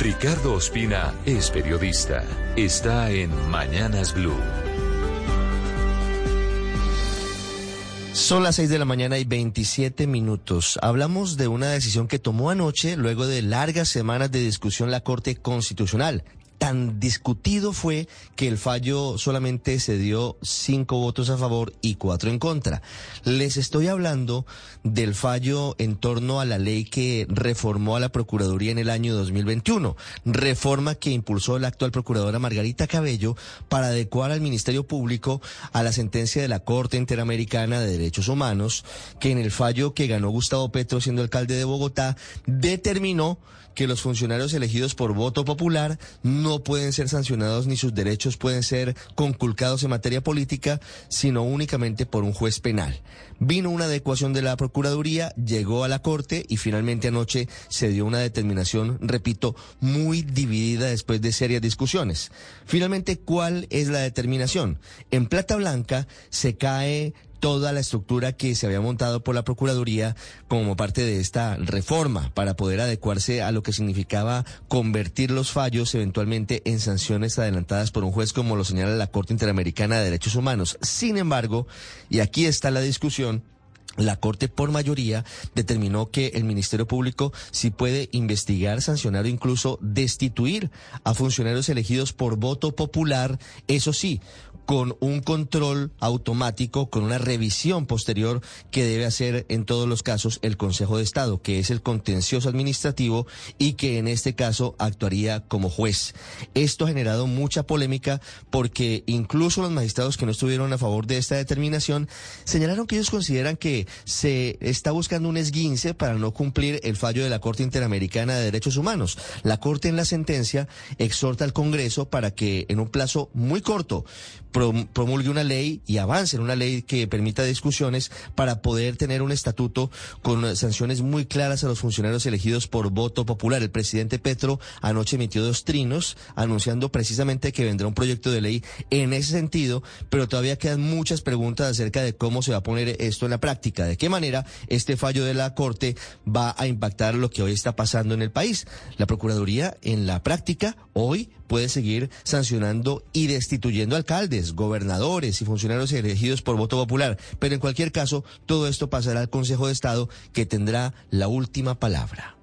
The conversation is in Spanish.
Ricardo Ospina es periodista. Está en Mañanas Blue. Son las 6 de la mañana y 27 minutos. Hablamos de una decisión que tomó anoche, luego de largas semanas de discusión, la Corte Constitucional tan discutido fue que el fallo solamente se dio cinco votos a favor y cuatro en contra. Les estoy hablando del fallo en torno a la ley que reformó a la Procuraduría en el año 2021, reforma que impulsó la actual Procuradora Margarita Cabello para adecuar al Ministerio Público a la sentencia de la Corte Interamericana de Derechos Humanos, que en el fallo que ganó Gustavo Petro siendo alcalde de Bogotá, determinó que los funcionarios elegidos por voto popular no pueden ser sancionados ni sus derechos pueden ser conculcados en materia política, sino únicamente por un juez penal. Vino una adecuación de la Procuraduría, llegó a la Corte y finalmente anoche se dio una determinación, repito, muy dividida después de serias discusiones. Finalmente, ¿cuál es la determinación? En Plata Blanca se cae toda la estructura que se había montado por la Procuraduría como parte de esta reforma para poder adecuarse a lo que significaba convertir los fallos eventualmente en sanciones adelantadas por un juez como lo señala la Corte Interamericana de Derechos Humanos. Sin embargo, y aquí está la discusión, la Corte por mayoría determinó que el Ministerio Público sí puede investigar, sancionar o incluso destituir a funcionarios elegidos por voto popular, eso sí, con un control automático, con una revisión posterior que debe hacer en todos los casos el Consejo de Estado, que es el contencioso administrativo y que en este caso actuaría como juez. Esto ha generado mucha polémica porque incluso los magistrados que no estuvieron a favor de esta determinación señalaron que ellos consideran que se está buscando un esguince para no cumplir el fallo de la Corte Interamericana de Derechos Humanos. La Corte en la sentencia exhorta al Congreso para que en un plazo muy corto promulgue una ley y avance en una ley que permita discusiones para poder tener un estatuto con sanciones muy claras a los funcionarios elegidos por voto popular. El presidente Petro anoche emitió dos trinos anunciando precisamente que vendrá un proyecto de ley en ese sentido, pero todavía quedan muchas preguntas acerca de cómo se va a poner esto en la práctica, de qué manera este fallo de la Corte va a impactar lo que hoy está pasando en el país. La Procuraduría en la práctica hoy puede seguir sancionando y destituyendo alcaldes, gobernadores y funcionarios elegidos por voto popular. Pero en cualquier caso, todo esto pasará al Consejo de Estado que tendrá la última palabra.